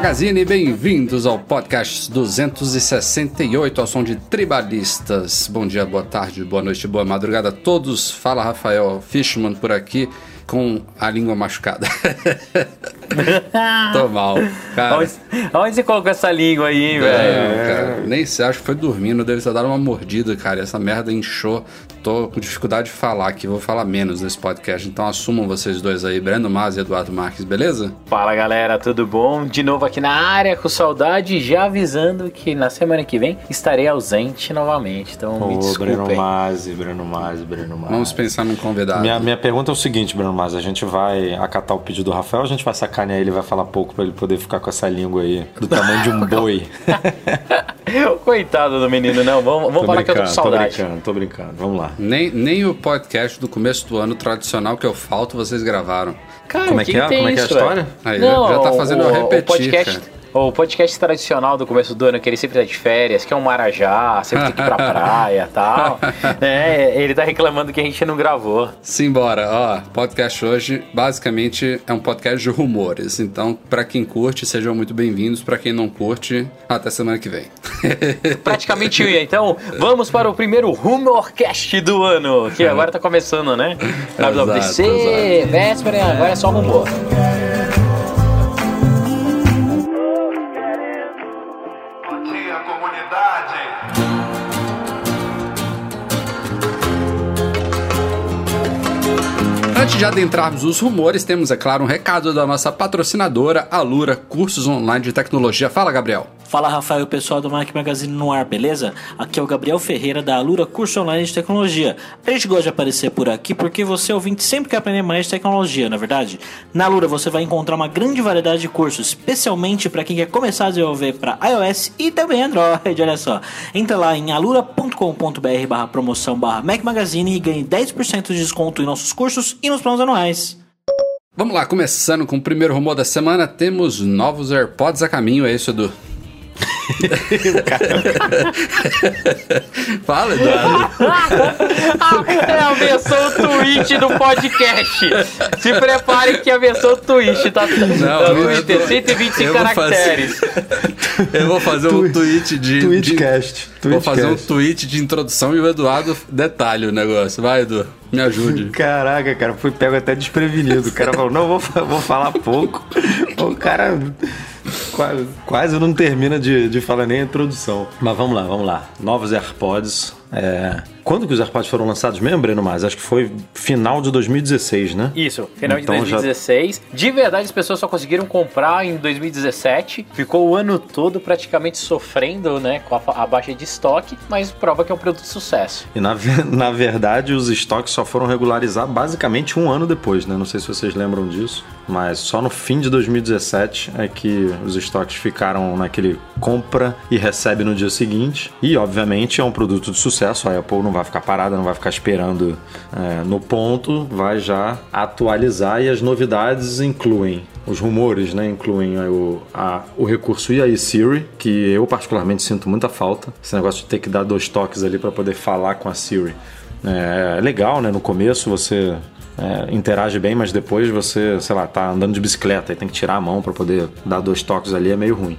Magazine, bem-vindos ao podcast 268 ao som de Tribalistas. Bom dia, boa tarde, boa noite, boa madrugada a todos. Fala Rafael Fishman por aqui com a língua machucada. Tô mal, cara. Onde, onde você colocou essa língua aí, É, velho? nem sei, acho que foi dormindo, deve ter dado uma mordida, cara. Essa merda inchou. Tô com dificuldade de falar aqui, vou falar menos nesse podcast. Então assumam vocês dois aí, Breno Mas e Eduardo Marques, beleza? Fala galera, tudo bom? De novo aqui na área com saudade, já avisando que na semana que vem estarei ausente novamente. Então me Ô, desculpem. Breno Masi, Breno Masi, Breno Masi. Vamos pensar num convidado. Minha, minha pergunta é o seguinte, Breno Masi, a gente vai acatar o pedido do Rafael a gente vai sacanear ele e vai falar pouco pra ele poder ficar com essa língua aí do tamanho de um boi? Coitado do menino, não. Vamos, vamos falar que eu tô com tô saudade. brincando, tô brincando. Vamos lá. Nem, nem o podcast do começo do ano tradicional que eu falto, vocês gravaram. Cara, Como é que que é? Como é que é a história? Aí, Não, já tá fazendo eu o, repetir, o podcast, cara. O podcast tradicional do começo do ano, que ele sempre tá de férias, que é um marajá, sempre tem que ir pra praia e tal. É, ele tá reclamando que a gente não gravou. Simbora, ó, podcast hoje basicamente é um podcast de rumores. Então, pra quem curte, sejam muito bem-vindos. Pra quem não curte, até semana que vem. Praticamente. Então, vamos para o primeiro Rumorcast do ano, que agora tá começando, né? WWDC, véspera, agora é só rumor. Antes de adentrarmos os rumores, temos, é claro, um recado da nossa patrocinadora, Alura Cursos Online de Tecnologia. Fala, Gabriel. Fala Rafael, pessoal do Mac Magazine no ar, beleza? Aqui é o Gabriel Ferreira da Alura Curso Online de Tecnologia. A gente gosta de aparecer por aqui porque você ouvinte sempre quer aprender mais de tecnologia, na é verdade? Na Alura você vai encontrar uma grande variedade de cursos, especialmente para quem quer começar a desenvolver para iOS e também Android, olha só. Entra lá em alura.com.br barra promoção barra Mac Magazine e ganhe 10% de desconto em nossos cursos e nos planos anuais. Vamos lá, começando com o primeiro rumor da semana, temos novos AirPods a caminho, é isso, Edu? Fala, Eduardo. É a versão tweet do podcast. Se prepare que a versão tweet tá Não, no Twitter, tô- 125 eu vou caracteres. Eu vou fazer um tweet de. Tweetcast. de- Vou fazer um tweet de introdução e o Eduardo detalhe o negócio. Vai, Edu, me ajude. Caraca, cara, fui pego até desprevenido. O cara falou, não, vou, vou falar pouco. O cara quase, quase não termina de, de falar nem a introdução. Mas vamos lá, vamos lá. Novos AirPods. É... Quando que os AirPods foram lançados mesmo, Breno Mas? Acho que foi final de 2016, né? Isso, final Então de já- 2016. De verdade, as pessoas só conseguiram comprar em 2017. Ficou o ano todo praticamente sofrendo, né, com a, a baixa de estoque, mas prova que é um produto de sucesso. E na, na verdade, os estoques só foram regularizar basicamente um ano depois, né? Não sei se vocês lembram disso, mas só no fim de 2017 é que os estoques ficaram naquele compra e recebe no dia seguinte. E, obviamente, é um produto de sucesso. A Apple não vai ficar parada, não vai ficar esperando é, no ponto, vai já atualizar. E as novidades incluem os rumores, né? Incluem o, a- o recurso e aí Siri, que eu particularmente sinto muita falta. Esse negócio de ter que dar dois toques ali para poder falar com a Siri. É legal, né? No começo você é, interage bem, mas depois você, sei lá, tá andando de bicicleta e tem que tirar a mão para poder dar dois toques ali, é meio ruim.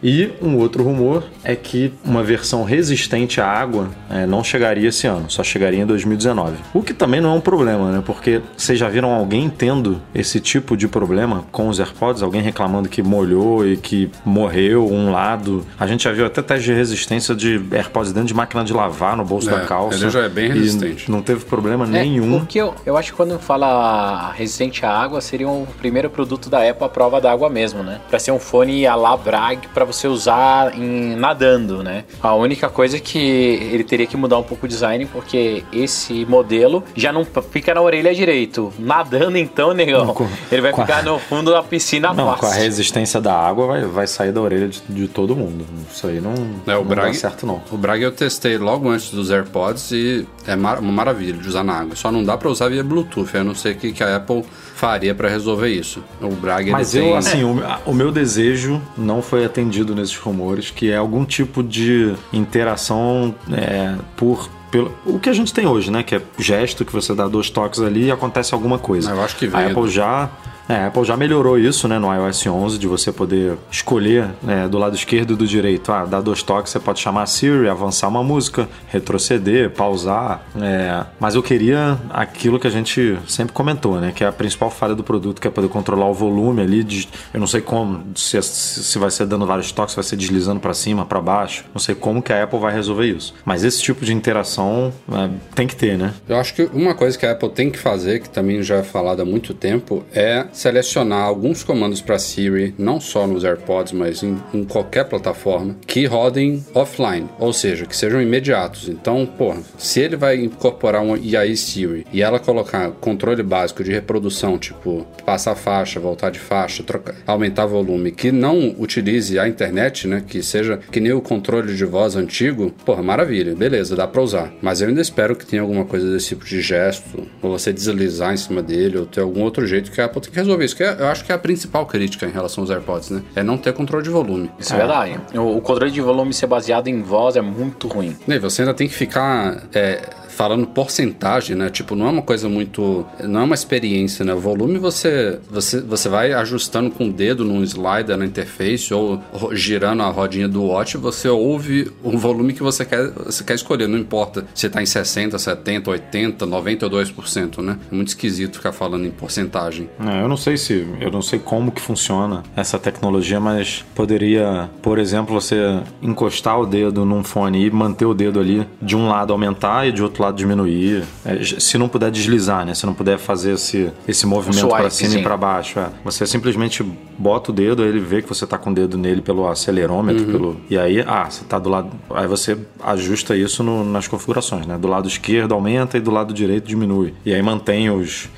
E um outro rumor é que uma versão resistente à água é, não chegaria esse ano, só chegaria em 2019. O que também não é um problema, né? Porque vocês já viram alguém tendo esse tipo de problema com os AirPods? Alguém reclamando que molhou e que morreu um lado? A gente já viu até teste de resistência de AirPods dentro de máquina de lavar no bolso É, da calça. ele já é bem resistente. não teve problema É, nenhum. Porque eu, eu acho que quando fala resistente à água, seria o primeiro produto da Apple à prova da água mesmo, né? Pra ser um fone a la Bragg pra você usar em nadando, né? A única coisa é que ele teria que mudar um pouco o design, porque esse modelo já não fica na orelha direito. Nadando então, negão, Não, com- ele vai com a- ficar no fundo da piscina Não, fácil. com a resistência da água vai, vai sair da orelha de, de todo mundo. Isso aí não, É, o não dá Bragg, certo, não. O Bragg eu testei logo antes dos AirPods e é mar- uma maravilha de usar na água. Só não dá pra usar via Bluetooth. Eu não sei o que, que a Apple faria pra resolver isso. O Bragg Mas ele eu, tem... assim, o, o meu desejo não foi atendido nesses rumores, que é algum tipo de interação é, por. Pelo, o que a gente tem hoje, né? Que é gesto que você dá dois toques ali e acontece alguma coisa. Eu acho que vem A Apple já. É, a Apple já melhorou isso, né, no iOS 11, de você poder escolher né, do lado esquerdo e do direito. Ah, dá dois toques, você pode chamar a Siri, avançar uma música, retroceder, pausar. é, mas eu queria aquilo que a gente sempre comentou, né, que é a principal falha do produto, que é poder controlar o volume ali. De, eu não sei como, se, se vai ser dando vários toques, vai ser deslizando para cima, para baixo. Não sei como que a Apple vai resolver isso. Mas esse tipo de interação é, tem que ter, né? Eu acho que uma coisa que a Apple tem que fazer, que também já é falado há muito tempo, é selecionar alguns comandos para Siri, não só nos AirPods, mas em, em qualquer plataforma, que rodem offline, ou seja, que sejam imediatos. Então, pô, se ele vai incorporar um IAI Siri e ela colocar controle básico de reprodução, tipo passar faixa, voltar de faixa, trocar, aumentar volume, que não utilize a internet, né, que seja que nem o controle de voz antigo, porra, maravilha, beleza, dá pra usar. Mas eu ainda espero que tenha alguma coisa desse tipo de gesto, ou você deslizar em cima dele, ou ter algum outro jeito que a Apple tem que resolver isso. Que é- eu acho que é a principal crítica em relação aos AirPods, né? É não ter controle de volume. Isso é verdade. O, o controle de volume ser baseado em voz é muito ruim. E você ainda tem que ficar é, falando porcentagem, né? Tipo, não é uma coisa muito. Não é uma experiência, né? O volume você, você, você vai ajustando com o dedo num slider na interface ou girando a rodinha do watch, você ouve o volume que você quer, você quer escolher. Não importa se tá em 60, 70, 80, 92%, né? É muito esquisito ficar falando em porcentagem. É, eu não sei se, eu não sei como que funciona essa tecnologia, mas poderia, por exemplo, você encostar o dedo num fone e manter o dedo ali, de um lado aumentar e de outro lado diminuir. É, se não puder deslizar, né? Se não puder fazer esse, esse movimento para cima sim. e para baixo, é. você simplesmente bota o dedo, ele vê que você tá com o dedo nele pelo acelerômetro, pelo e aí, ah, você tá do lado, aí você ajusta isso no- nas configurações, né? Do lado esquerdo aumenta e do lado direito diminui. E aí mantém os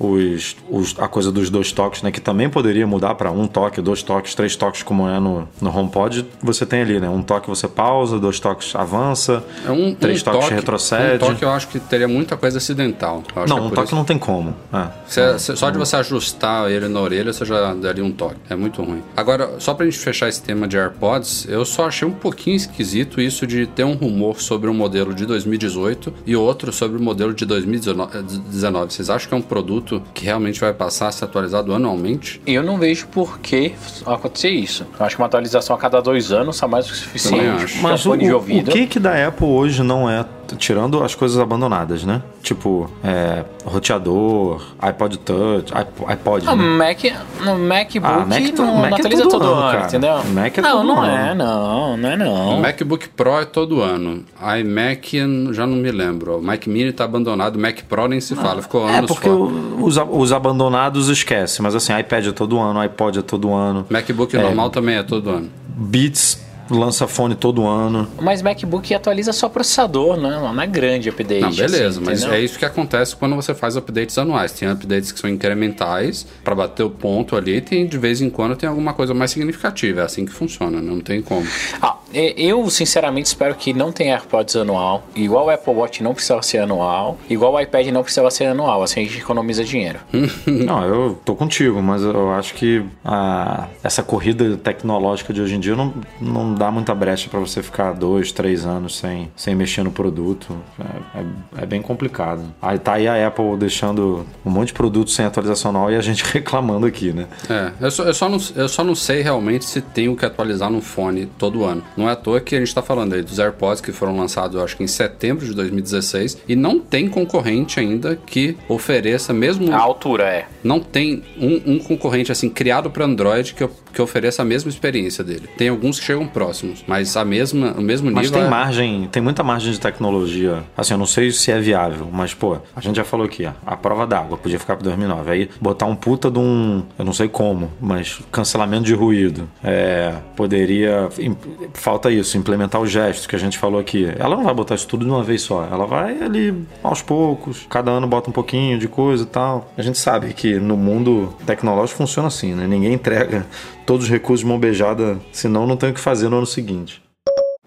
os, os- a coisa dos dois toques, né? Que também poderia mudar para um toque, dois toques, três toques, como é no, no HomePod. Você tem ali, né? Um toque você pausa, dois toques avança, É um, três um toques toque, retrocede. Um toque eu acho que teria muita coisa acidental. Eu acho que não, é um toque isso. não tem como. É. Cê- cê- só de você ajustar ele na orelha, você já daria um toque. É muito ruim. Agora, só pra gente fechar esse tema de AirPods, eu só achei um pouquinho esquisito isso de ter um rumor sobre um modelo de 2018 e outro sobre o modelo de 2019. Vocês acham que é um produto que realmente vai passar a ser atualizado anualmente? Eu não vejo por que acontecer isso. Eu acho que uma atualização a cada dois anos está mais do que suficiente. Mas o, o que que da Apple hoje não é, tirando as coisas abandonadas, né? Tipo, é, roteador, iPod Touch, iP- iPod, O né? Mac, no MacBook Ah, Mac não, não é atualiza todo todo, ano, ano, cara. entendeu? Mac é não, todo não ano. é, não, não é não. O MacBook Pro é todo ano. iMac já não me lembro. O Mac Mini tá abandonado. O Mac Pro nem se fala. Ficou É, anos porque fora. o- os, os abandonados esquece, mas assim, iPad é todo ano, iPod é todo ano, MacBook normal também é todo ano. Beats lança fone todo ano. Mas MacBook atualiza só processador, né? Não é grande update. Não, beleza, assim, mas entendeu? é isso que acontece quando você faz updates anuais. Tem updates que são incrementais pra bater o ponto ali, e tem de vez em quando tem alguma coisa mais significativa. É assim que funciona, não tem como. Ah, Eu, sinceramente, espero que não tenha AirPods anual. Igual o Apple Watch não precisava ser anual. Igual o iPad não precisava ser anual. Assim a gente economiza dinheiro. Não, eu tô contigo, mas eu acho que a- essa corrida tecnológica de hoje em dia não, não dá muita brecha pra você ficar dois, três anos sem, sem mexer no produto. É, é- é bem complicado. Aí tá aí a Apple deixando um monte de produto sem atualização anual e a gente reclamando aqui, né? É, eu só, eu, só não, eu só não sei realmente se tenho que atualizar no fone todo ano. Não é à toa que a gente tá falando aí dos AirPods que foram lançados, eu acho que em setembro de 2016, e não tem concorrente ainda que ofereça, mesmo. A altura é. Não tem um, um concorrente assim criado para Android que, que ofereça a mesma experiência dele. Tem alguns que chegam próximos, mas a mesma, o mesmo Mas nível. tem é- margem, tem muita margem de tecnologia. Assim, eu não sei se é viável, mas, pô, a gente já falou aqui, ó, a prova d'água podia ficar para 2009. Aí botar um puta de um, eu não sei como, mas cancelamento de ruído. É, poderia. Falta isso, implementar o gesto que a gente falou aqui. Ela não vai botar isso tudo de uma vez só. Ela vai ali aos poucos, cada ano bota um pouquinho de coisa e tal. A gente sabe que no mundo tecnológico funciona assim, né? Ninguém entrega todos os recursos de mão beijada, senão não tem o que fazer no ano seguinte.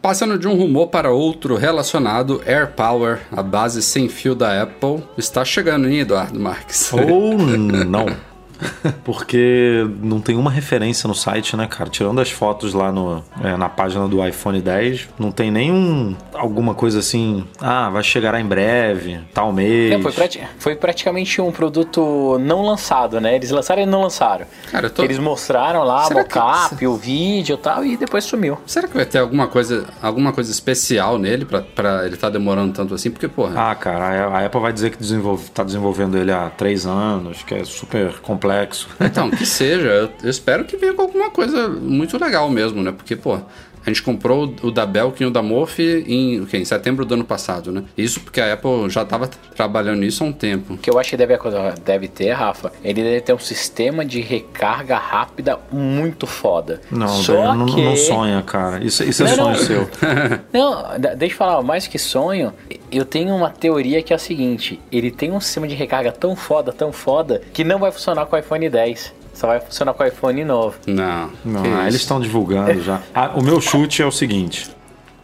Passando de um rumor para outro relacionado, AirPower, a base sem fio da Apple, está chegando, hein, Eduardo Marques? Ou não. Porque não tem uma referência no site, né, cara? Tirando as fotos lá no, é, na página do iPhone 10, não tem nenhum. alguma coisa assim. Ah, vai chegar em breve, tal mês. Não, foi, prati- foi praticamente um produto não lançado, né? Eles lançaram e não lançaram. Cara, eu tô- Eles mostraram lá Será o que- mockup, o vídeo e tal, e depois sumiu. Será que vai ter alguma coisa, alguma coisa especial nele pra, pra ele estar demorando tanto assim? Porque, porra, Ah, cara, a a Apple vai dizer que desenvolve, tá desenvolvendo ele há três anos, que é super complexo. Então, que seja. Eu espero que venha com alguma coisa muito legal mesmo, né? Porque, pô, a gente comprou o da Belkin e o da Morph em, o quê? em setembro do ano passado, né? Isso porque a Apple já tava trabalhando nisso há um tempo. O que eu acho que deve, deve ter, Rafa, ele deve ter um sistema de recarga rápida muito foda. Não, Só velho, não, que... não sonha, cara. Isso, isso é Não, sonho não. seu. Não, deixa eu falar, mais que sonho, eu tenho uma teoria que é a seguinte: ele tem um sistema de recarga tão foda, tão foda, que não vai funcionar com o iPhone 10. Só vai funcionar com o iPhone novo. Não. Não, ah, eles estão divulgando já. Ah, o meu chute é o seguinte: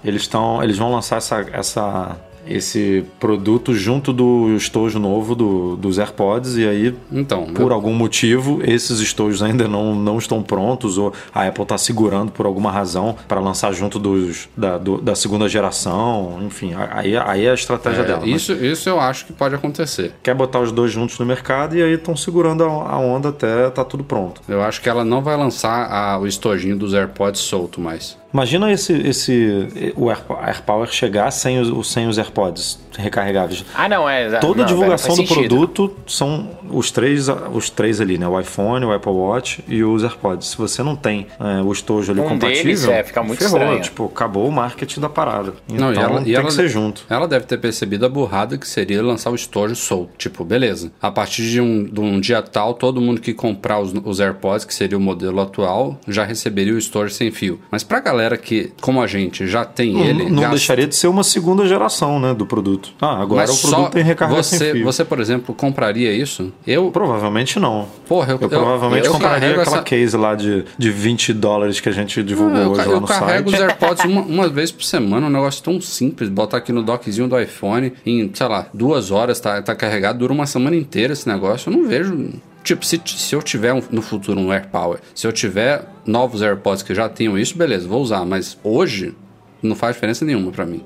eles estão, eles vão lançar essa, essa, esse produto junto do estojo novo do, dos AirPods e aí Então, por algum motivo esses estojos ainda não, não estão prontos ou a Apple está segurando por alguma razão para lançar junto dos da, do- da segunda geração, enfim, aí, aí é a estratégia é, dela. mas isso, isso eu acho que pode acontecer. Quer botar os dois juntos no mercado e aí estão segurando a, a onda até tá tudo pronto. Eu acho que ela não vai lançar a- o estojinho dos AirPods solto mais. Imagina esse, esse o Air, AirPower chegar sem os, sem os AirPods recarregáveis. Ah, não, é. Toda não, a divulgação do sentido. produto são os três, os três ali, né? O iPhone, o Apple Watch e os AirPods. Se você não tem é, o estojo ali Um compatível, deles, é, fica muito ferrou, estranho. Tipo, acabou o marketing da parada. Então Não, e ela, e tem ela, que ser junto. Ela deve ter percebido a burrada que seria lançar o estojo solto. Tipo, beleza. A partir de um, de um dia tal, todo mundo que comprar os, os AirPods, que seria o modelo atual, já receberia o estojo sem fio. Mas pra galera que, como a gente, já tem Não, ele. não gasta- deixaria de ser uma segunda geração, né, do produto. Ah, agora Mas o produto tem recarga sem você, fio. você, por exemplo, compraria isso? Eu, Provavelmente não. porra, eu, Eu, provavelmente eu compraria aquela essa- case lá de, de 20 dólares que a gente divulgou Ah, eu, hoje ca- lá eu no carrego site. os AirPods uma, uma vez por semana, um negócio tão simples. Botar aqui no dockzinho do iPhone, em, sei lá, duas horas tá, tá carregado, dura uma semana inteira esse negócio. Eu não vejo. Tipo, se, se eu tiver um- no futuro um AirPower, se eu tiver novos AirPods que já tenham isso, beleza, vou usar. Mas hoje não faz diferença nenhuma pra mim.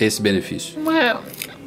Esse benefício. É,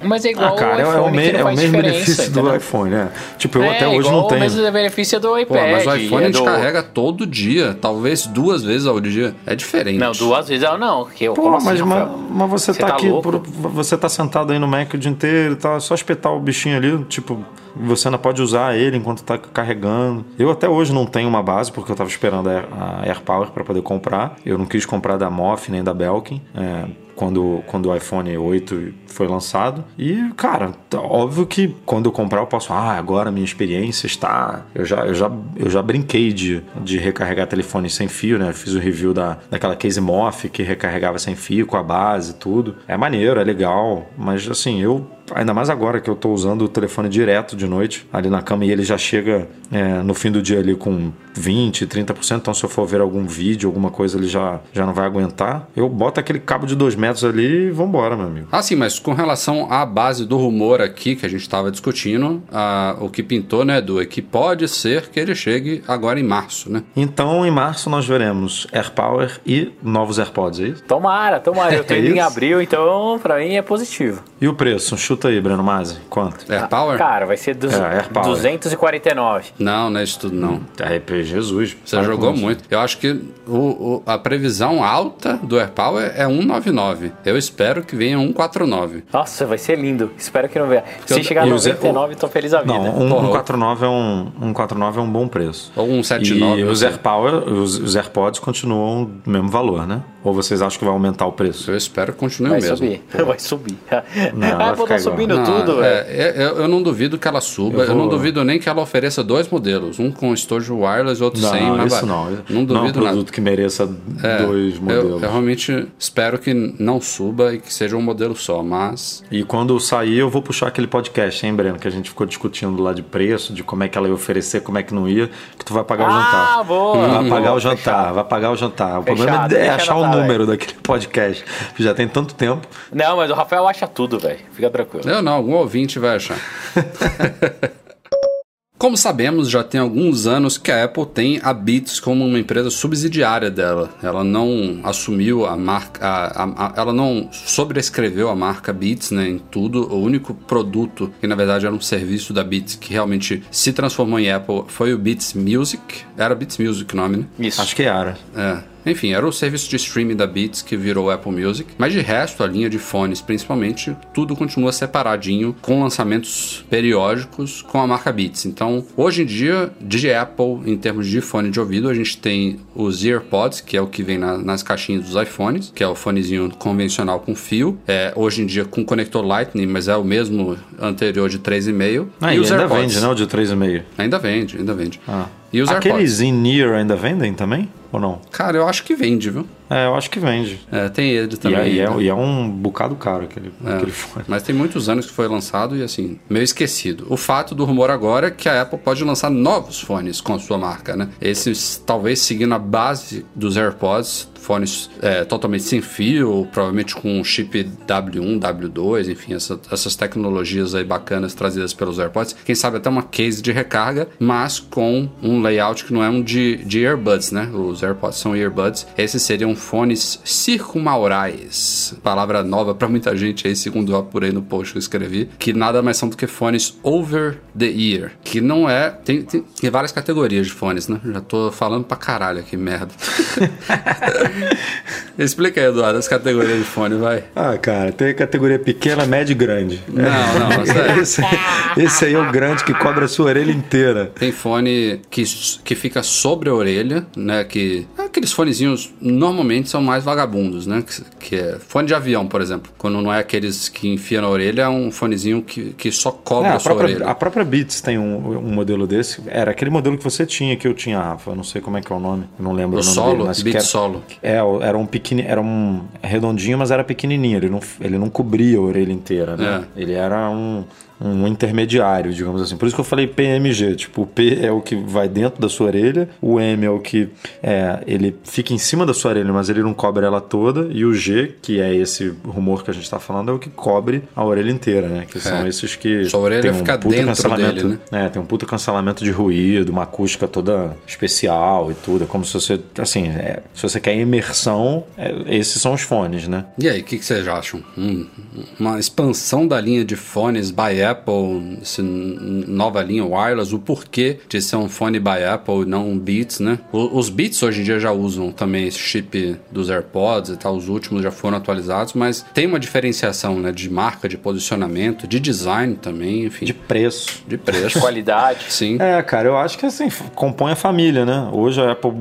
mas é igual Ah, cara, o é, o iPhone me- é o mesmo benefício do entendeu? iPhone, né? Tipo, eu é, até hoje igual não o tenho. mesmo benefício do Pô, iPad. mas o iPhone é a gente do- carrega todo dia, talvez duas vezes ao dia. É diferente. Não, duas vezes eu não. Que eu, Pô, mas, assim, mas, mas você, Você tá, tá aqui, por- você tá sentado aí no Mac o dia inteiro e tal, é só espetar o bichinho ali, tipo, você ainda pode usar ele enquanto tá carregando. Eu até hoje não tenho uma base, porque eu tava esperando a Air- a AirPower para poder comprar. Eu não quis comprar da Moff nem da Belkin. é, quando, quando o iPhone 8 foi lançado. E, cara, óbvio que quando eu comprar eu posso, ah, agora minha experiência está. Eu já, eu já, eu já brinquei de, de recarregar telefone sem fio, né? Eu fiz o review da, daquela case Moff que recarregava sem fio, com a base e tudo. É maneiro, é legal, mas assim, eu ainda mais agora que eu tô usando o telefone direto de noite, ali na cama, e ele já chega é, no fim do dia ali com 20, 30%. Então, se eu for ver algum vídeo, alguma coisa, ele já, já não vai aguentar. Eu boto aquele cabo de 2 metros ali e vambora, meu amigo. Ah, sim, mas com relação à base do rumor aqui que a gente estava discutindo, ah, o que pintou, né, Edu, é que pode ser que ele chegue agora em março, né? Então, em março, nós veremos AirPower e novos AirPods, é isso? Tomara, tomara. Eu tô É indo em abril, então pra mim é positivo. E o preço? Chuta aí, Breno Masi. Quanto? AirPower? Cara, vai ser dos É, AirPower. 249. Não, não é isso tudo não. É, Jesus. Você para jogou muito. Eu acho que o, o- a previsão alta do AirPower é 199. Eu espero que venha 149. Nossa, vai ser lindo. Espero que não venha. Se Eu- chegar a o Zé- 99, tô feliz da vida. Não, um, Porra, 149 é um, 149 é um bom preço. Ou 179. E os sei. AirPower, os, os AirPods continuam do mesmo valor, né? Ou vocês acham que vai aumentar o preço? Eu espero que continue Vai mesmo. subir. Vai subir. Não, vai ah, ficar tá subindo Não, tudo, velho. é, eu, eu não duvido que ela suba. Eu, Eu vou- não duvido nem que ela ofereça dois modelos. Um com estojo wireless, outro Não, sem. mas isso vai- não. Não Não é um duvido nada. produto que mereça É, dois eu, modelos. eu realmente espero que não suba e que seja um modelo só, mas E quando sair, eu vou puxar aquele podcast, hein, Breno? Que a gente ficou discutindo lá de preço, de como é que ela ia oferecer, como é que não ia, que tu vai pagar o Ah, jantar. boa. Vai Boa, pagar o jantar, fechado. vai pagar o jantar. O Fechado, problema é achar o anotar, número daquele podcast. que Já tem tanto tempo. Não, mas o Rafael acha tudo, velho. Fica tranquilo. eu não, algum ouvinte vai achar. Como sabemos, já tem alguns anos que a Apple tem a Beats como uma empresa subsidiária dela. Ela não assumiu a marca, a- a- a- ela não sobrescreveu a marca Beats né, em tudo. O único produto que na verdade era um serviço da Beats que realmente se transformou em Apple foi o Beats Music. Era Beats Music o nome, né? Isso. Acho que era. É. Enfim, era o serviço de streaming da Beats que virou Apple Music. Mas de resto, a linha de fones, principalmente, tudo continua separadinho, com lançamentos periódicos com a marca Beats. Então, hoje em dia, de Apple, em termos de fone de ouvido, a gente tem os EarPods, que é o que vem na- nas caixinhas dos iPhones, que é o fonezinho convencional com fio. É, hoje em dia com conector Lightning, mas é o mesmo anterior de 3,5. Ah, e, ainda vende, né? O de 3,5. Ainda vende, ainda vende. Ah. E os AirPods? Aqueles in-ear ainda vendem também? Ou não? Cara, eu acho que vende, viu? É, eu acho que vende. É, tem ele E também. é, e é- e é um bocado caro aquele, É, aquele fone. Mas tem muitos anos que foi lançado e assim, meio esquecido. O fato do rumor agora é que a Apple pode lançar novos fones com a sua marca, né? Esses talvez seguindo a base dos AirPods, fones é, totalmente sem fio, provavelmente com um chip W1, W2, enfim, essa- essas tecnologias aí bacanas trazidas pelos AirPods. Quem sabe até uma case de recarga, mas com um layout que não é um de, de earbuds, né? Os AirPods são earbuds. Esses seriam fones circumaurais. Palavra nova pra muita gente aí, segundo eu apurei no post que eu escrevi, que nada mais são do que fones over the ear, que não é... Tem, tem, tem várias categorias de fones, né? Já tô falando pra caralho aqui, merda. Explica aí, Eduardo, as categorias de fone, vai. Ah, cara, tem categoria pequena, média e grande. Não, não, sério. esse, esse aí é o grande que cobre a sua orelha inteira. Tem fone que, que fica sobre a orelha, né? Que aqueles fonezinhos normalmente são mais vagabundos, né? Que, que é fone de avião, por exemplo. Quando não é aqueles que enfia na orelha, é um fonezinho que, que só cobre É, a, a, sua própria, orelha. a própria Beats tem um, um modelo desse. Era aquele modelo que você tinha, que eu tinha, Rafa. Eu não sei como é que é o nome. Eu não lembro O o nome solo? dele. Mas Beats era, solo. É, era um pequeno, era um redondinho, mas era pequenininho. Ele não, ele não cobria a orelha inteira, né? Ele era um, um intermediário, digamos assim. Por isso que eu falei PMG. Tipo, o P é o que vai dentro da sua orelha, o M é o que é, ele fica em cima da sua orelha, mas ele não cobre ela toda, e o G, que é esse rumor que a gente tá falando, é o que cobre a orelha inteira, né? Que são esses que Sua orelha tem um fica puta dentro cancelamento, dele, né? É, tem um puta cancelamento de ruído, uma acústica toda especial e tudo. É como se você, assim, é, se você quer imersão, é, esses são os fones, né? E aí, o que, que vocês acham? Hum, uma expansão da linha de fones by Apple, essa nova linha wireless, o porquê de ser um fone by Apple e não um Beats, né? Os Beats hoje em dia já usam também esse chip dos AirPods e tal, os últimos já foram atualizados, mas tem uma diferenciação, né? De marca, de posicionamento, de design também, enfim, De de, preço. preço. Qualidade. Sim. É, cara, eu acho que assim, compõe a família, né? Hoje a Apple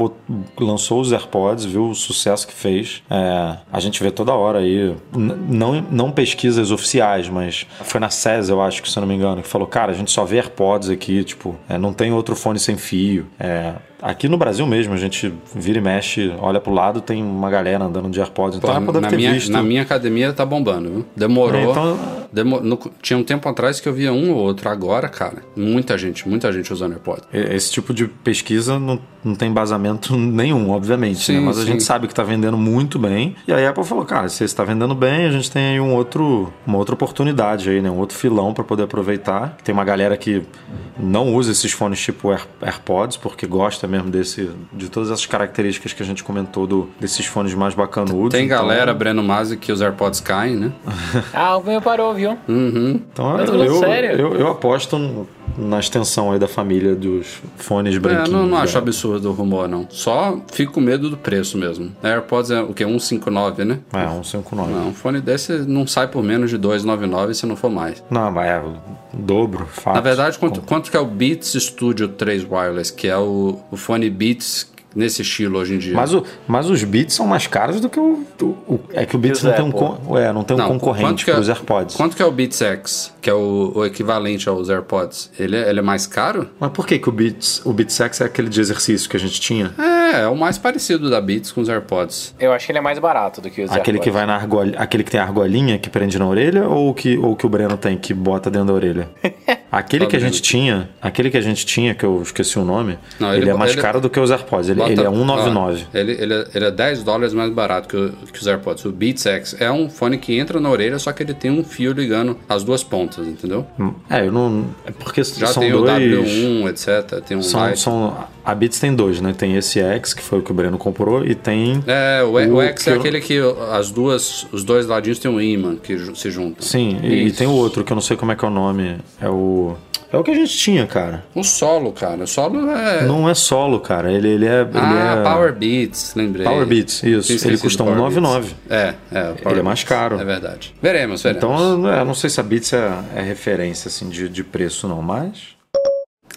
lançou os AirPods, viu o sucesso que fez. É, a gente vê toda hora aí, não, não pesquisas oficiais, mas foi na SES, eu acho que, se eu não me engano, que falou, cara, a gente só vê AirPods aqui, tipo, é, não tem outro fone sem fio. É, aqui no Brasil mesmo, a gente vira e mexe, olha pro lado, tem uma galera andando de AirPods. Então Pô, deve na, minha, visto. na minha academia tá bombando, viu? Demorou. É, então, Demo- no- tinha um tempo atrás que eu via um ou outro. Agora, cara, muita gente, muita gente usando AirPods. E- Esse tipo de pesquisa não, não tem embasamento nenhum, obviamente, Sim, né? Mas a sim. gente sabe que tá vendendo muito bem. E aí a Apple falou, cara, se está vendendo bem, a gente tem aí um outro, uma outra oportunidade aí, né? Um outro filão para poder aproveitar. Tem uma galera que não usa esses fones tipo Air- AirPods, porque gosta mesmo desse, de todas essas características que a gente comentou do, desses fones mais bacanudos. Tem Então- galera, Breno Masi, que os AirPods caem, né? Ah, o meu parou, viu? Então Eu tô eu, eu, sério. eu, eu aposto na extensão aí da família dos fones É, branquinhos. não, não acho já. absurdo o rumor, não. Só fico com medo do preço mesmo. AirPods é o quê? 159, né? É, um 59. Não, um fone desse não sai por menos de 299 se não for mais. Não, mas é o dobro, fato. Na verdade, quanto, quanto que é o Beats Studio 3 Wireless, que é o, o fone Beats nesse estilo hoje em dia? Mas, o, mas os Beats são mais caros do que o. o- o- é que o Beats não tem, um, é, não tem um Não, concorrente é- para os AirPods. Quanto que é o Beats X, que é o, o equivalente aos AirPods? Ele é, ele é mais caro? Mas por que, que o Beats, o Beats X é aquele de exercício que a gente tinha? É, é o mais parecido da Beats com os AirPods. Eu acho que ele é mais barato do que os Aquele que AirPods. vai na argolinha, aquele que tem a argolinha que prende na orelha ou o que, ou o que o Breno tem que bota dentro da orelha? Aquele que a gente tinha, aquele que a gente tinha, que eu esqueci o nome, Não, ele, ele- é mais ele- caro do que os AirPods. Ele, Bota- ele é 199. ó, ele, ele, é- ele é 10 dólares mais barato que, o- que os AirPods. O Beats X é um fone que entra na orelha, só que ele tem um fio ligando as duas pontas, entendeu? É, eu não. É porque Já são tem dois. o W1, etc. Tem um São, são, a Beats tem dois, né? Tem esse X, que foi o que o Breno comprou, e tem. É, o, o O X é eu- aquele que as duas, os dois ladinhos tem um imã que se juntam. Sim, e, e tem o outro, que eu não sei como é que é o nome. É o. É o que a gente tinha, cara. O solo, cara. O solo é. Não é solo, cara. Ele, ele é. Ele ah, é... Power Beats, lembrei. Power Beats, isso. Ele esquecido custa do Power 1,99. Beats. É, é. Power Ele é mais caro. É verdade. Veremos, veremos. Então, é, não sei se a Beats é, é referência, assim, de, de preço, não, mas.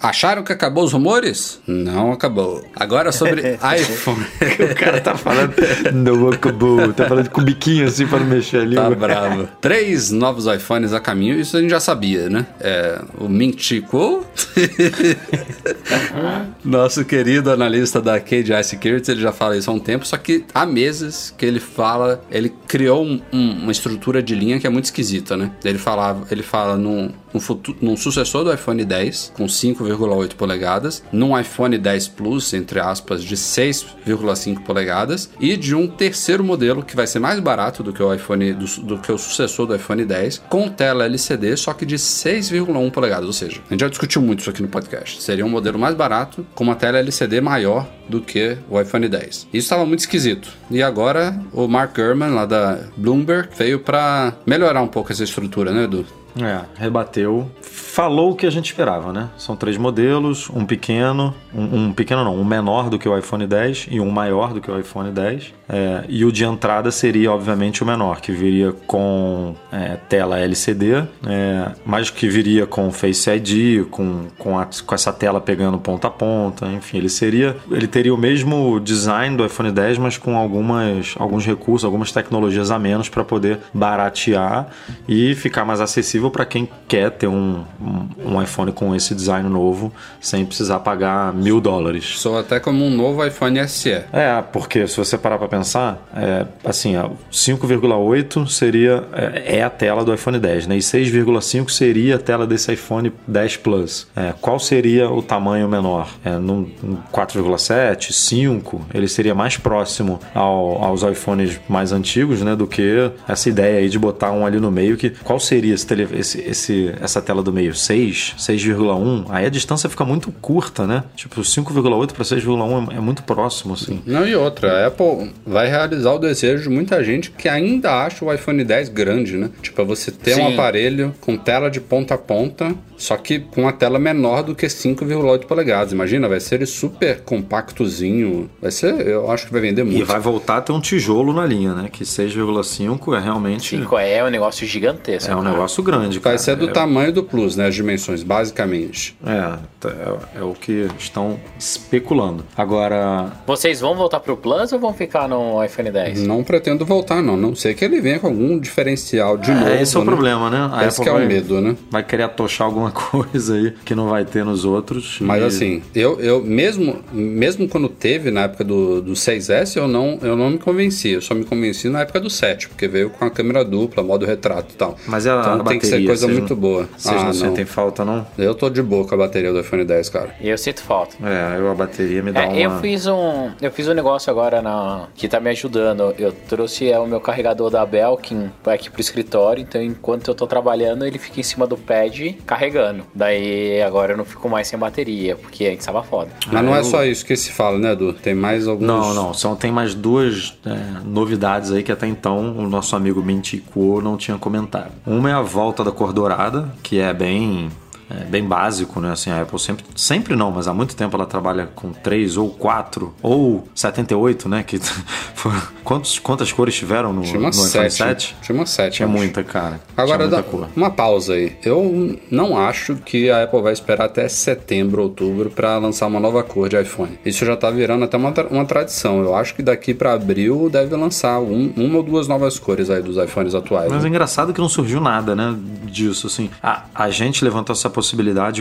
Acharam que acabou os rumores? Não acabou. Agora sobre iPhone. o cara tá falando. Não acabou. Tá falando com o biquinho assim pra não mexer ali. Tá bravo. Três novos iPhones a caminho, isso a gente já sabia, né? É, o Ming Chi Kuo, nosso querido analista da KDI Securities, ele já fala isso há um tempo, só que há meses que ele fala, ele criou um- um- uma estrutura de linha que é muito esquisita, né? Ele, falava, ele fala num, num, futu- num sucessor do iPhone 10, com 5,8 polegadas, num iPhone 10 Plus, entre aspas, de 6,5 polegadas, e de um terceiro modelo que vai ser mais barato do que o iPhone do, do que o sucessor do iPhone 10, com tela LCD, só que de 6,1 polegadas. Ou seja, a gente já discutiu muito isso aqui no podcast. Seria um modelo mais barato, com uma tela LCD maior do que o iPhone 10. Isso estava muito esquisito. E agora o Mark Gurman, lá da Bloomberg, veio para melhorar um pouco essa estrutura, né, Edu? É, rebateu. Falou o que a gente esperava, né? São três modelos, um pequeno, um, um pequeno não, um menor do que o iPhone 10 e um maior do que o iPhone 10. É, e o de entrada seria, obviamente, o menor, que viria com é, tela LCD, é, mas que viria com Face ID, com, com, a- com essa tela pegando ponta a ponta, enfim, ele seria. Ele teria o mesmo design do iPhone 10, mas com algumas, alguns recursos, algumas tecnologias a menos para poder baratear e ficar mais acessível para quem quer ter um, um, um iPhone com esse design novo sem precisar pagar mil dólares. Sou até como um novo iPhone SE. É, porque se você parar para pensar, é, assim, ó, 5,8 seria é, é a tela do iPhone 10, né? E 6,5 seria a tela desse iPhone 10 Plus. É, qual seria o tamanho menor? É, num, num 4,7, 5, ele seria mais próximo ao- aos iPhones mais antigos, né? Do que essa ideia aí de botar um ali no meio. Que qual seria esse, tele- esse- esse- essa tela do meio? 6, 6,1? Aí a distância fica muito curta, né? Tipo, 5,8 para 6,1 é, é muito próximo, assim. Não, e outra, a Apple vai realizar o desejo de muita gente que ainda acha o iPhone 10 grande, né? Tipo, é você ter um Sim. aparelho com tela de ponta a ponta, só que com uma tela menor do que 5,8 polegadas. Imagina, vai ser ele super compactozinho. Vai ser, eu acho que vai vender muito. E vai voltar a ter um tijolo na linha, né? Que 6,5 é realmente 5 é um negócio gigantesco. é um negócio grande. Vai cara. ser do é, tamanho do Plus, né? As dimensões, basicamente. É, é, é o que estão especulando. Agora, Vocês vão voltar pro Plus ou vão ficar no iPhone 10? Não pretendo voltar, não. Não sei que ele venha com algum diferencial de novo. é, esse é o né? problema, né? A Esse Apple que é o vai, medo, né? vai querer atochar alguma coisa aí que não vai ter nos outros. Mas E- assim, eu, eu mesmo, mesmo quando teve na época do, do 6S, eu não, eu não me convenci. Eu só me convenci na época do 7, porque veio com a câmera dupla, modo retrato e tal. Mas e a, então tem que ser bateria? coisa Vocês muito não- boa. Vocês Ah, não não. sentem falta, não? Eu tô de boa com a bateria do iPhone 10, cara. E eu sinto falta. É, eu a bateria me dá É, uma... eu fiz um, eu fiz um negócio agora na, que tá me ajudando. Eu trouxe é, o meu carregador da Belkin aqui pro escritório, então enquanto eu tô trabalhando, ele fica em cima do pad carregando. Daí agora eu não fico mais sem bateria, porque antes tava foda. Mas não é só isso que se fala, né, Edu? Tem mais alguns. Não, não. São, tem mais duas é, novidades aí que até então o nosso amigo Mintico não tinha comentado. Uma é a volta da cor dourada, que é bem. É bem básico, né? Assim, a Apple sempre, sempre não, mas há muito tempo ela trabalha com 3 ou 4 ou 78, né? Que quantos, quantas cores tiveram no, Tinha no iPhone 7. 7? Tinha umas 7. Tinha acho. muita, cara. Agora, dá muita cor. uma pausa aí. Eu não acho que a Apple vai esperar até setembro, outubro para lançar uma nova cor de iPhone. Isso já tá virando até uma, uma tradição. Eu acho que daqui para abril deve lançar um- uma ou duas novas cores aí dos iPhones atuais. Mas é né? engraçado que não surgiu nada, né, disso, assim. A, a gente levantou essa possibilidade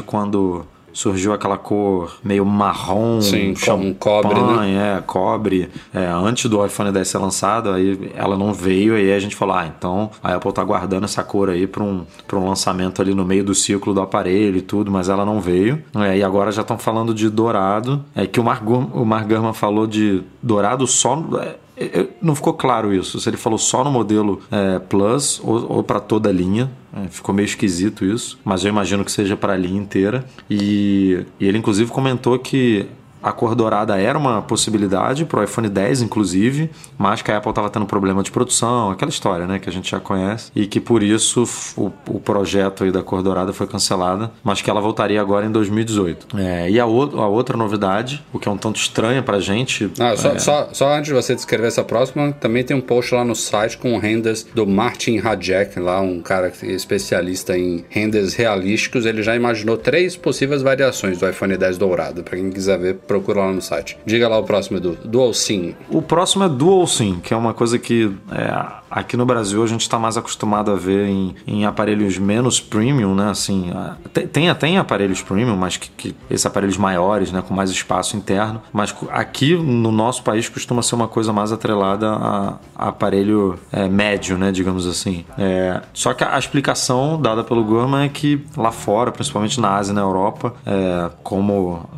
quando surgiu aquela cor meio marrom, Sim, champanhe, cobre, né? é, cobre, é, antes do iPhone 10 ser lançado, aí ela não veio, e aí a gente falou, ah, então a Apple tá guardando essa cor aí para um, pra um lançamento ali no meio do ciclo do aparelho e tudo, mas ela não veio. É, e agora já estão falando de dourado, é que o Mark, o Mark Gurman falou de dourado só... é, não ficou claro isso, se ele falou só no modelo é, Plus ou, ou para toda a linha. É, ficou meio esquisito isso, mas eu imagino que seja para a linha inteira. E, e ele, inclusive, comentou que a cor dourada era uma possibilidade para o iPhone 10, inclusive, mas que a Apple estava tendo problema de produção, aquela história né, que a gente já conhece, e que por isso o, o projeto aí da cor dourada foi cancelada, mas que ela voltaria agora em 2018. É, e a, o- a outra novidade, o que é um tanto estranha para a gente, Ah, só, é, só, só antes de você descrever essa próxima, também tem um post lá no site com rendas do Martin Hajek, lá um cara é especialista em rendas realísticos. Ele já imaginou três possíveis variações do iPhone 10 dourado. Para quem quiser ver, procura lá no site. Diga lá o próximo, Edu. Dual SIM. O próximo é Dual SIM, que é uma coisa que é, aqui no Brasil a gente está mais acostumado a ver em, em aparelhos menos premium, né? Assim, tem, até em aparelhos premium, mas que, que esses aparelhos maiores, né? Com mais espaço interno. Mas aqui no nosso país costuma ser uma coisa mais atrelada a, a aparelho é, médio, né? Digamos assim. É, só que a, a explicação dada pelo Gurman é que lá fora, principalmente na Ásia e na Europa, é, como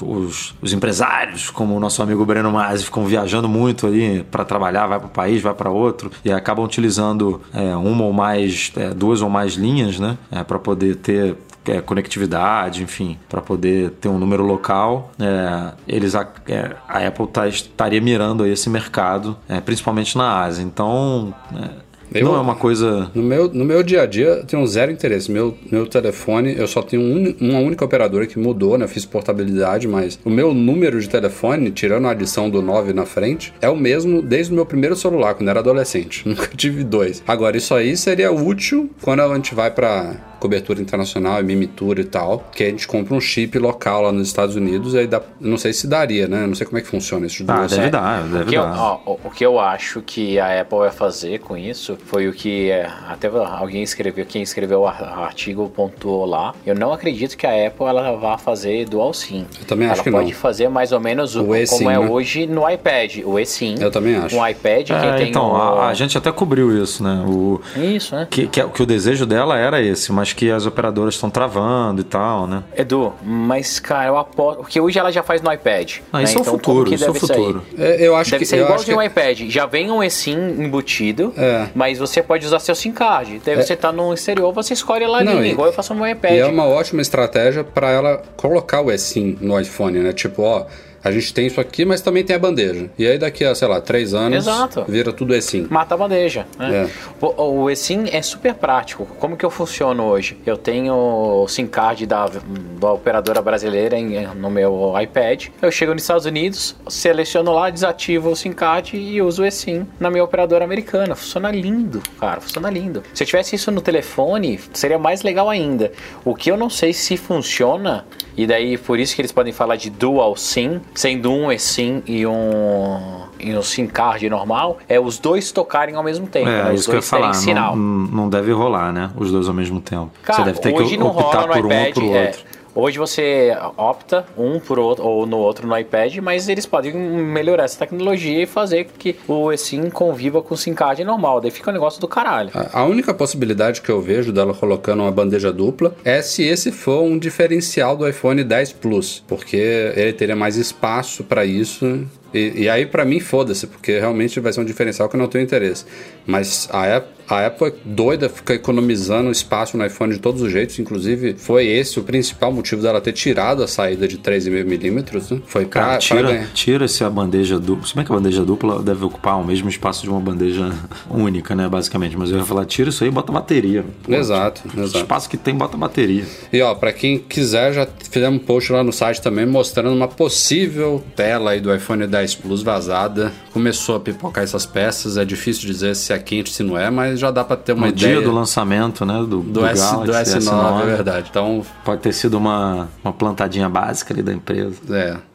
os, os empresários, como o nosso amigo Breno Masi, ficam viajando muito ali para trabalhar, vai para o país, vai para outro, e acabam utilizando é, uma ou mais, é, duas ou mais linhas, né, para poder ter é, conectividade, enfim, para poder ter um número local, é, eles a, é, a Apple tá, estaria mirando esse mercado, é, principalmente na Ásia. Então, é, Eu- não é uma coisa No meu, no meu dia a dia, eu tenho zero interesse. Meu, meu telefone, eu só tenho um- uma única operadora que mudou, né? Fiz portabilidade, mas o meu número de telefone, tirando a adição do 9 na frente, é o mesmo desde o meu primeiro celular, quando era adolescente. Nunca tive dois. Agora, isso aí seria útil quando a gente vai pra cobertura internacional e mimitura e tal, que a gente compra um chip local lá nos Estados Unidos e aí dá, eu não sei se daria, né? Eu não sei como é que funciona isso. Ah, deve dar, O deve que, eu, dar. ó, o- o que eu acho que a Apple vai fazer com isso foi o que é, até alguém escreveu, quem escreveu o ar- artigo pontuou lá. Eu não acredito que a Apple ela vá fazer dual SIM. Eu também acho ela que pode não. fazer mais ou menos o, O como é né? hoje no iPad, o eSIM. Eu também acho. Um iPad quem É, tem então, o... a, a gente até cobriu isso, né? O, Isso, né? que, que, é- que o desejo dela era esse, mas que as operadoras estão travando e tal, né? Edu, mas cara, eu aposto. Porque hoje ela já faz no iPad. Ah, né? isso é o Então, futuro, que isso é o deve futuro. É, eu acho Deve que ser igual acho de um que- iPad. Já vem um eSIM embutido, É. mas você pode usar seu SIM card. Daí você tá no exterior, você escolhe lá Não, linha, e- igual eu faço no iPad. E é uma ótima estratégia para ela colocar o eSIM no iPhone, né? Tipo, ó, a gente tem isso aqui, mas também tem a bandeja. E aí daqui a, sei lá, três anos, Exato. vira tudo eSIM. Mata a bandeja. Né? É. O, o eSIM é super prático. Como que eu funciono hoje? Eu tenho o SIM card da, da operadora brasileira em- no meu iPad. Eu chego nos Estados Unidos, seleciono lá, desativo o SIM card e uso o eSIM na minha operadora americana. Funciona lindo, cara. Funciona lindo. Se eu tivesse isso no telefone, seria mais legal ainda. O que eu não sei se funciona E daí, por isso que eles podem falar de dual SIM, sendo um eSIM e um, e um SIM card normal, é os dois tocarem ao mesmo tempo. né? É, Os isso que eu ia falar. Não, não deve rolar, né? Os dois ao mesmo tempo. Cara, Você deve ter que optar por um ou iPad. por é. outro. Hoje você opta um por outro ou no outro no iPad, mas eles podem melhorar essa tecnologia e fazer que o eSIM conviva com o SIM card normal. Daí fica um negócio do caralho. A a única possibilidade que eu vejo dela colocando uma bandeja dupla é se esse for um diferencial do iPhone 10 Plus, porque ele teria mais espaço para isso. E, e aí, para mim, foda-se, porque realmente vai ser um diferencial que eu não tenho interesse. Mas a Apple, a Apple é doida, fica economizando espaço no iPhone de todos os jeitos. Inclusive, foi esse o principal motivo dela ter tirado a saída de 3,5mm. Né? Foi pra, Cara, pra tira, ganhar. tira se a bandeja dupla. Se bem que a bandeja dupla deve ocupar o mesmo espaço de uma bandeja única, né? Basicamente. Mas eu ia falar, tira isso aí e bota bateria. Pô, Exato, O exato. espaço que tem, bota bateria. E ó, pra quem quiser, já fizemos um post lá no site também mostrando uma possível tela aí do iPhone 10 Plus vazada. Começou a pipocar essas peças, é difícil dizer se é quente, se não é, mas já dá pra ter uma no ideia dia do lançamento, né? Do, do, S, do Galaxy, S9, é verdade. Então, Pode ter sido uma, uma plantadinha básica ali da empresa. é.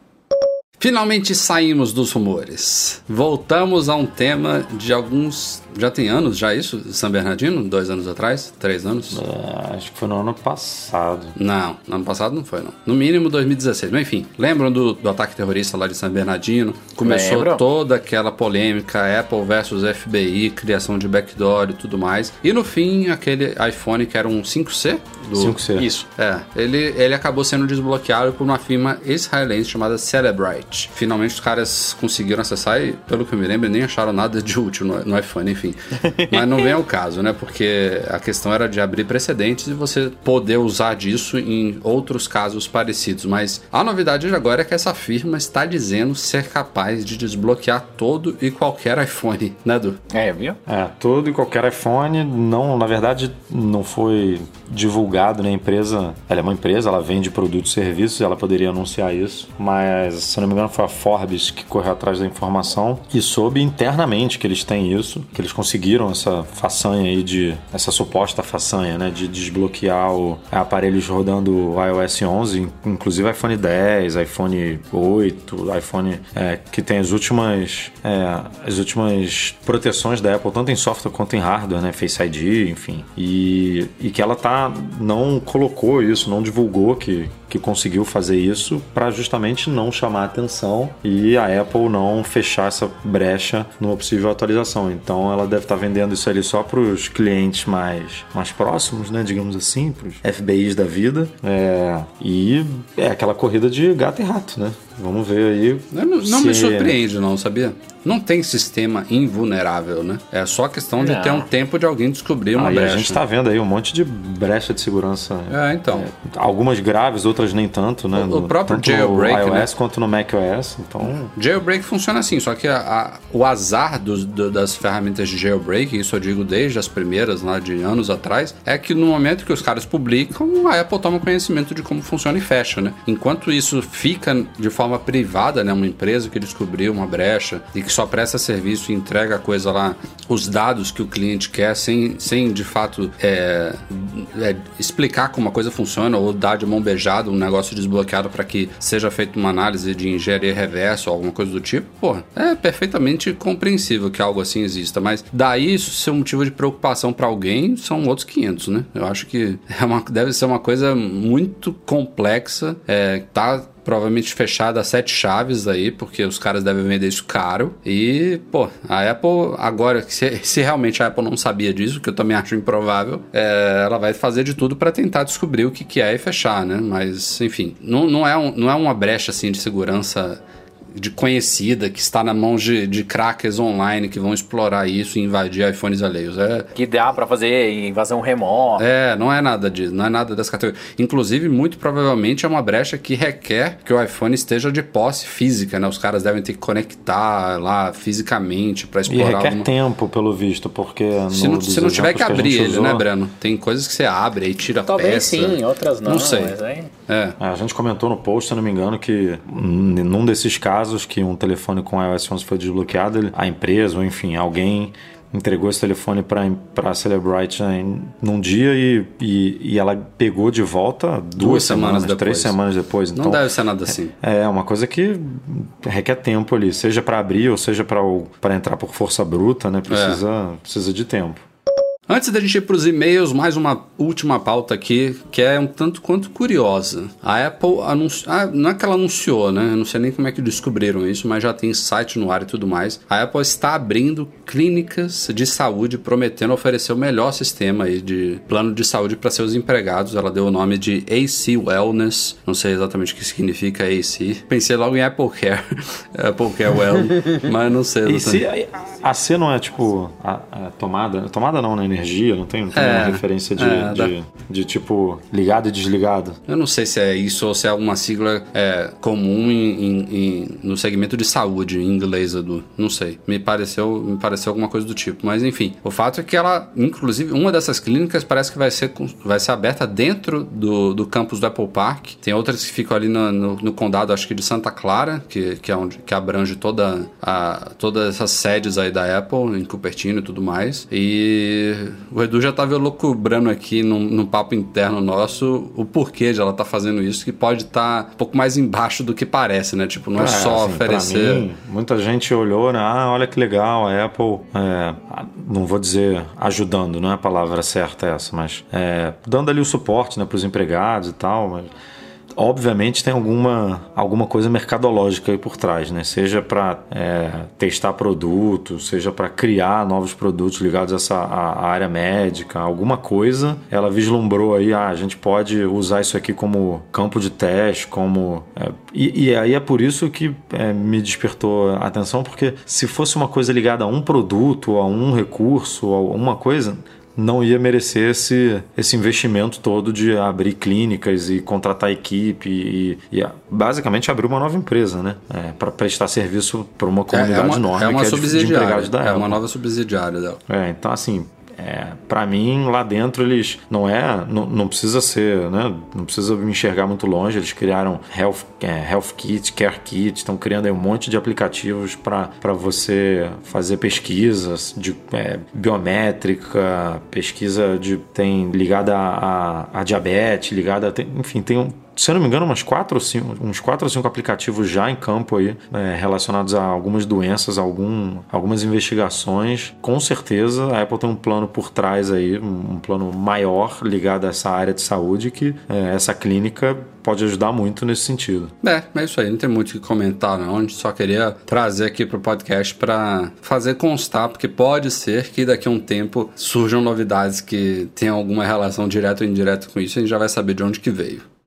Finalmente saímos dos rumores. Voltamos a um tema de alguns. Já tem anos já isso? São Bernardino? Dois anos atrás? Três anos? É, acho que foi no ano passado. Não, no ano passado não foi, não. No mínimo 2016. Mas enfim, lembram do, do ataque terrorista lá de São Bernardino? Começou Lembro. toda aquela polêmica, Apple versus FBI, criação de backdoor e tudo mais. E no fim, aquele iPhone que era um 5C? Do... 5C. Isso. É, ele, ele acabou sendo desbloqueado por uma firma israelense chamada Celebrite. Finalmente os caras conseguiram acessar e, pelo que eu me lembro, nem acharam nada de útil no, no iPhone, enfim. Mas não vem ao caso, né? Porque a questão era de abrir precedentes e você poder usar disso em outros casos parecidos. Mas a novidade de agora é que essa firma está dizendo ser capaz de desbloquear todo e qualquer iPhone, né, Edu? É, viu? É, todo e qualquer iPhone, não, na verdade, não foi divulgado na empresa. Ela é uma empresa, ela vende produtos e serviços, ela poderia anunciar isso, mas se não me engano foi a Forbes que correu atrás da informação e soube internamente que eles têm isso, que eles conseguiram essa façanha aí de essa suposta façanha, né, de desbloquear o, aparelhos rodando iOS 11, inclusive iPhone 10, iPhone 8, iPhone é, que tem as últimas é, as últimas proteções da Apple, tanto em software quanto em hardware, né? Face ID, enfim. E, e que ela tá não colocou isso, não divulgou que, que conseguiu fazer isso para justamente não chamar atenção e a Apple não fechar essa brecha numa possível atualização. Então ela deve estar vendendo isso ali só para os clientes mais, mais próximos, né? Digamos assim, para os FBIs da vida. É, e é aquela corrida de gato e rato, né? Vamos ver aí. Não, não se- me surpreende, não, sabia? Não tem sistema invulnerável, né? É só questão de Não. ter um tempo de alguém descobrir uma brecha. a gente tá vendo aí um monte de brecha de segurança. É, então. Algumas graves, outras nem tanto, né? O- o próprio tanto jailbreak, no né? iOS quanto no macOS. Então, Jailbreak funciona assim, só que a- a- o azar dos- do- das ferramentas de jailbreak, isso eu digo desde as primeiras, lá de anos atrás, é que no momento que os caras publicam, a Apple toma conhecimento de como funciona e fecha, né? Enquanto isso fica de forma privada, né? Uma empresa que descobriu uma brecha e que só presta serviço e entrega a coisa lá, os dados que o cliente quer, sem, sem de fato é, é, explicar como a coisa funciona ou dar de mão beijada um negócio desbloqueado para que seja feita uma análise de engenharia reversa ou alguma coisa do tipo, pô, é perfeitamente compreensível que algo assim exista, mas daí isso ser um motivo de preocupação para alguém são outros 500, né? Eu acho que é uma, deve ser uma coisa muito complexa, é, tá provavelmente fechada a sete chaves aí, porque os caras devem vender isso caro. E, pô, a Apple, agora, se, se realmente a Apple não sabia disso, que eu também acho improvável, é, ela vai fazer de tudo para tentar descobrir o que, que é e fechar, né? Mas, enfim, não, não, é um, não é uma brecha assim de segurança de conhecida que está na mão de, de crackers online que vão explorar isso e invadir iPhones alheios. É, Que dá pra fazer invasão remota. é, não é nada disso, não é nada dessa categoria. Inclusive, muito provavelmente é uma brecha que requer que o iPhone esteja de posse física, né? Os caras devem ter que conectar lá fisicamente para e explorar requer alguma... tempo, pelo visto, porque. Se não, se não tiver que abrir gente ele, usou- né, Breno? Tem coisas que você abre e tira Talvez peça. sim, outras não. Não sei. Mas aí... É. É, a gente comentou no post, se eu não me engano, que num desses casos que um telefone com iOS 11 foi desbloqueado, a empresa, ou enfim, alguém entregou esse telefone para a Celebrite em, num dia e, e, e, ela pegou de volta duas, duas semanas, semanas três semanas depois. Não então, deve ser nada assim. É, é uma coisa que requer tempo ali, seja para abrir ou seja para entrar por força bruta, né? Precisa, é. precisa de tempo. Antes da gente ir para os e-mails, mais uma última pauta aqui, que é um tanto quanto curiosa. A Apple anunciou. Ah, não é que ela anunciou, né? Eu não sei nem como é que descobriram isso, mas já tem site no ar e tudo mais. A Apple está abrindo clínicas de saúde, prometendo oferecer o melhor sistema de plano de saúde para seus empregados. Ela deu o nome de AC Wellness. Não sei exatamente o que significa AC. Pensei logo em Apple Care. Apple Care Well, mas não sei. AC, a C não é tipo a, a tomada? Tomada não, né? Energia, não tem, não tem é, uma referência de, é, de, de, tipo ligado e desligado. Eu não sei se é isso ou se é alguma sigla é, comum em, em, em, no segmento de saúde em inglês, Edu. Não sei. Me pareceu, me pareceu alguma coisa do tipo. Mas enfim, o fato é que ela, inclusive, uma dessas clínicas parece que vai ser, vai ser aberta dentro do, do campus do Apple Park. Tem outras que ficam ali no, no, no condado, acho que de Santa Clara, que, que é onde que abrange toda a, todas essas sedes aí da Apple, em Cupertino e tudo mais. E o Edu já estava loucubrando aqui num, num, papo interno nosso o porquê de ela estar tá fazendo isso, que pode estar tá um pouco mais embaixo do que parece, né? Tipo, não é, é só assim, oferecer. Mim, muita gente olhou, né? Ah, olha que legal, a Apple, é, não vou dizer ajudando, não é a palavra certa essa, mas é, dando ali o suporte né, para os empregados e tal, mas obviamente tem alguma, alguma coisa mercadológica aí por trás, né? Seja para é, testar produtos, seja para criar novos produtos ligados a essa a, a área médica, alguma coisa. Ela vislumbrou aí, ah, a gente pode usar isso aqui como campo de teste, como é, e, e, aí é por isso que é, me despertou a atenção, porque se fosse uma coisa ligada a um produto, a um recurso, a uma coisa, não ia merecer esse, esse investimento todo de abrir clínicas e contratar equipe e, e basicamente abrir uma nova empresa, né? É, para prestar serviço para uma comunidade é, é uma, enorme é uma que é de, de empregados da É uma nova subsidiária dela. É, então assim, é, para mim, lá dentro, eles não é, não, não, precisa ser, né? Não precisa me enxergar muito longe. Eles criaram Health, é, health Kit, Care Kit, estão criando aí um monte de aplicativos para você fazer pesquisas de é, biométrica, pesquisa de tem ligada a, a, a diabetes, ligada, tem, enfim, tem um se eu não me engano, umas quatro ou cinco, uns quatro ou cinco aplicativos já em campo aí, é, relacionados a algumas doenças, algum, algumas investigações. Com certeza a Apple tem um plano por trás aí, um plano maior ligado a essa área de saúde que é, essa clínica pode ajudar muito nesse sentido. É, é isso aí, não tem muito o que comentar não, a gente só queria trazer aqui para o podcast para fazer constar, porque pode ser que daqui a um tempo surjam novidades que tenham alguma relação direta ou indireta com isso a gente já vai saber de onde que veio.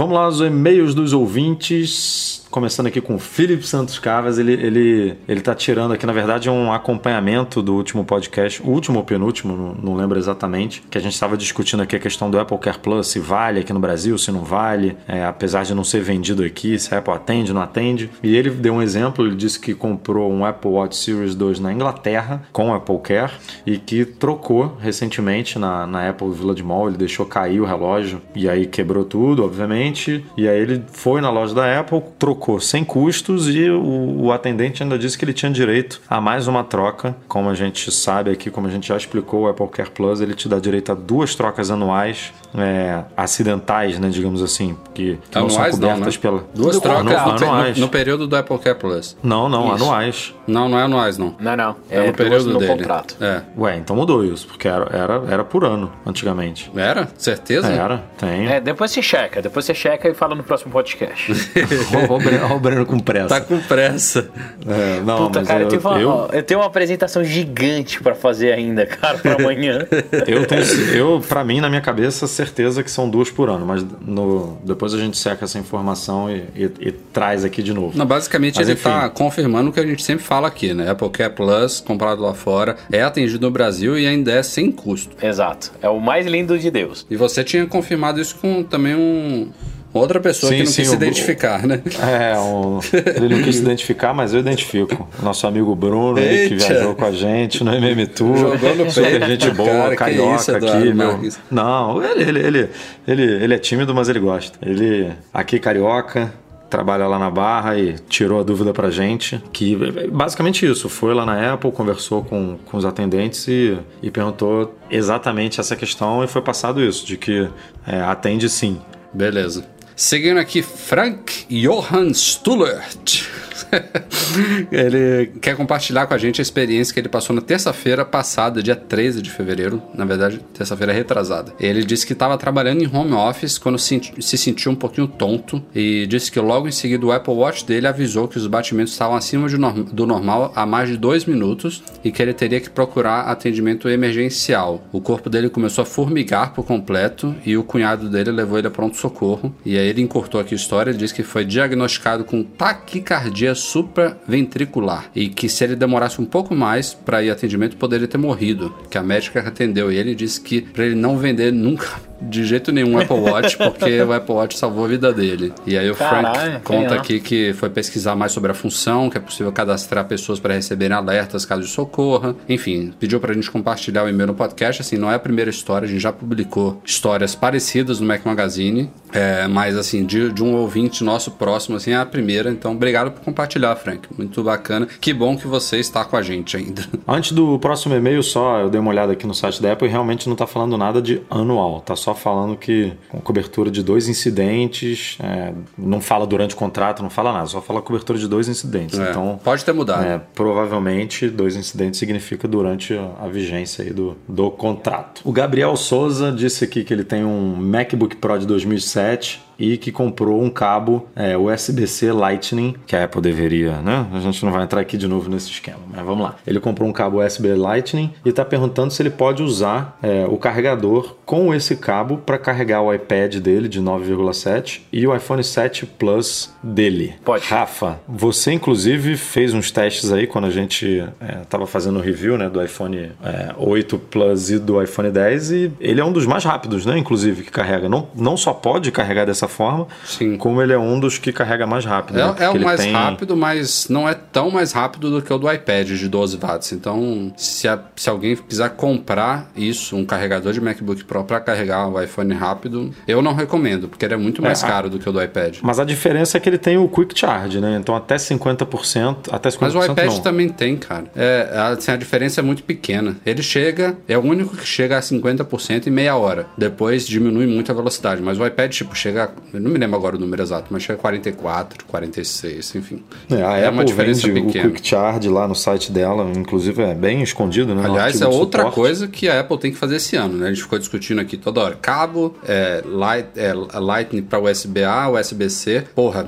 Vamos lá, os e-mails dos ouvintes. Começando aqui com o Felipe Santos Cavas, ele, ele, ele tá tirando aqui, na verdade, um acompanhamento do último podcast, o último ou penúltimo, não, não lembro exatamente, que a gente estava discutindo aqui a questão do Apple Care Plus, se vale aqui no Brasil, se não vale, é, apesar de não ser vendido aqui, se a Apple atende, não atende. E ele deu um exemplo, ele disse que comprou um Apple Watch Series 2 na Inglaterra com o Apple Care e que trocou recentemente na, na Apple Village Mall, ele deixou cair o relógio e aí quebrou tudo, obviamente, e aí ele foi na loja da Apple, trocou trocou sem custos e o, o, atendente ainda disse que ele tinha direito a mais uma troca. Como a gente sabe aqui, como a gente já explicou, o Apple Care Plus ele te dá direito a duas trocas anuais é, acidentais, né, digamos assim, que, que não são cobertas não, né? pela duas trocas no, anuais. No, no, período do Apple Care Plus. Não, não, isso. anuais. Não, não é anuais não. Não, não. É, é no período no dele. contrato. É. Ué, então mudou isso, porque era, era, era por ano antigamente. Era? Certeza? Era, tem. É, depois você checa, depois você checa e fala no próximo podcast. Olha o Breno com pressa. Tá com pressa. É, não, Puta, cara, eu, eu, tenho uma, eu... eu, tenho uma, apresentação gigante para fazer ainda, cara, para amanhã. eu tenho, eu, para mim, na minha cabeça, certeza que são duas por ano, mas no, depois a gente seca essa informação e, e, e traz aqui de novo. Não, basicamente mas, ele está confirmando o que a gente sempre fala aqui, né? Apple Care Plus, comprado lá fora, é atendido no Brasil e ainda é sem custo. Exato. É o mais lindo de Deus. E você tinha confirmado isso com também um Outra pessoa sim, que não sim, quis se identificar, né? É, um, ele não quis se identificar, mas eu identifico. Nosso amigo Bruno, aí, que viajou com a gente no MM Tour. Jogou no peito. gente boa, cara, carioca isso, aqui. Meu... Não, ele, ele, ele, ele, ele é tímido, mas ele gosta. Ele, aqui carioca, trabalha lá na Barra e tirou a dúvida pra gente. Que basicamente isso, foi lá na Apple, conversou com, com os atendentes e, e perguntou exatamente essa questão e foi passado isso, de que é, atende sim. Beleza. Seguindo aqui, Frank Johann Stullert. ele quer compartilhar com a gente a experiência que ele passou na terça-feira passada, dia 13 de fevereiro, na verdade, terça-feira retrasada. Ele disse que estava trabalhando em home office quando se, se sentiu um pouquinho tonto e disse que logo em seguida o Apple Watch dele avisou que os batimentos estavam acima norm do normal há mais de dois minutos e que ele teria que procurar atendimento emergencial. O corpo dele começou a formigar por completo e o cunhado dele levou ele a pronto-socorro. E aí ele encurtou aqui a história, ele disse que foi diagnosticado com taquicardia supraventricular e que se ele demorasse um pouco mais para ir atendimento poderia ter morrido. Que a médica atendeu ele e disse que para ele não vender nunca de jeito nenhum Apple Watch, porque o Apple Watch salvou a vida dele. E aí o Frank conta aqui que foi pesquisar mais sobre a função, que é possível cadastrar pessoas para receberem alertas caso de socorro. Enfim, pediu pra gente compartilhar o e-mail no podcast. Assim, não é a primeira história, a gente já publicou histórias parecidas no Mac Magazine, é, mas assim, de, de um ouvinte nosso próximo, assim, é a primeira. Então, obrigado por compartilhar, Frank. Muito bacana. Que bom que você está com a gente ainda. Antes do próximo e-mail, só eu dei uma olhada aqui no site da Apple e realmente não tá falando nada de anual. Tá só falando que com cobertura de dois incidentes, é, não fala durante o contrato, não fala nada, só fala cobertura de dois incidentes. É, Então, pode ter mudado. é, provavelmente dois incidentes significa durante a, a vigência aí do, do contrato. O Gabriel Souza disse aqui que ele tem um MacBook Pro de 2007 e que comprou um cabo é, USB-C Lightning, que a Apple deveria, né? A gente não vai entrar aqui de novo nesse esquema, mas vamos lá. Ele comprou um cabo USB Lightning e está perguntando se ele pode usar é, o carregador com esse cabo para carregar o iPad dele de 9,7 e o iPhone 7 Plus dele. Pode. Rafa, você inclusive fez uns testes aí quando a gente estava fazendo o review né, do iPhone é, 8 Plus e do iPhone 10 e ele é um dos mais rápidos, né? Inclusive, que carrega. Não, não só pode carregar dessa forma, Sim. como ele é um dos que carrega mais rápido. né? É, Porque é o mais tem- rápido, mas não é tão mais rápido do que o do iPad de 12 watts. Então, se, a- se alguém quiser comprar isso, um carregador de MacBook Pro para carregar o iPhone rápido, eu não recomendo, porque ele é muito mais É, caro do que o do iPad. Mas a diferença é que ele tem o Quick Charge, né? Então até 50%, até 50% Mas o iPad não. também tem, cara. É, assim, a diferença é muito pequena. Ele chega, é o único que chega a 50% em meia hora. Depois diminui muito a velocidade. Mas o iPad, tipo, chega. Eu não me lembro agora o número exato, mas chega a 44, 46, enfim. É, a é Apple uma diferença vende pequena. o Quick Charge lá no site dela, inclusive é bem escondido, né? Aliás, é outra suporte. coisa que a Apple tem que fazer esse ano, né? A gente ficou discutindo aqui toda hora. Cabo, é, light, é, Lightning para USB-A, USB-C. Porra,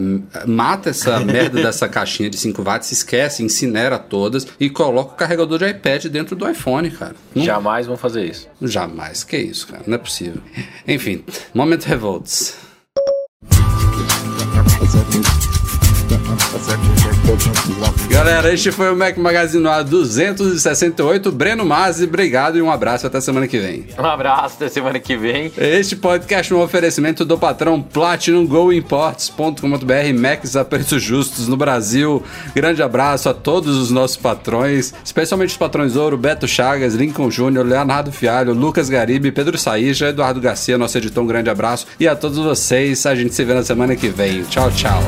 mata essa merda dessa caixinha de 5 watts, esquece, incinera todas e coloca o carregador de iPad dentro do iPhone, cara. Não- Jamais vão fazer isso. Jamais. Que isso, cara? Não é possível. Enfim, Moment Revolts. Thanks. Galera, este foi o Mac Magazine no ar 268. Breno Mazzi, obrigado e um abraço. Até semana que vem. Um abraço até semana que vem. Este podcast é um oferecimento do patrão Platinum Go Imports.com.br Macs a preços justos no Brasil. Grande abraço a todos os nossos patrões, especialmente os patrões Ouro, Beto Chagas, Lincoln Júnior, Leonardo Fialho, Lucas Garibe, Pedro Saíja, Eduardo Garcia, nosso editor. Um grande abraço e a todos vocês. A gente se vê na semana que vem. Tchau, tchau.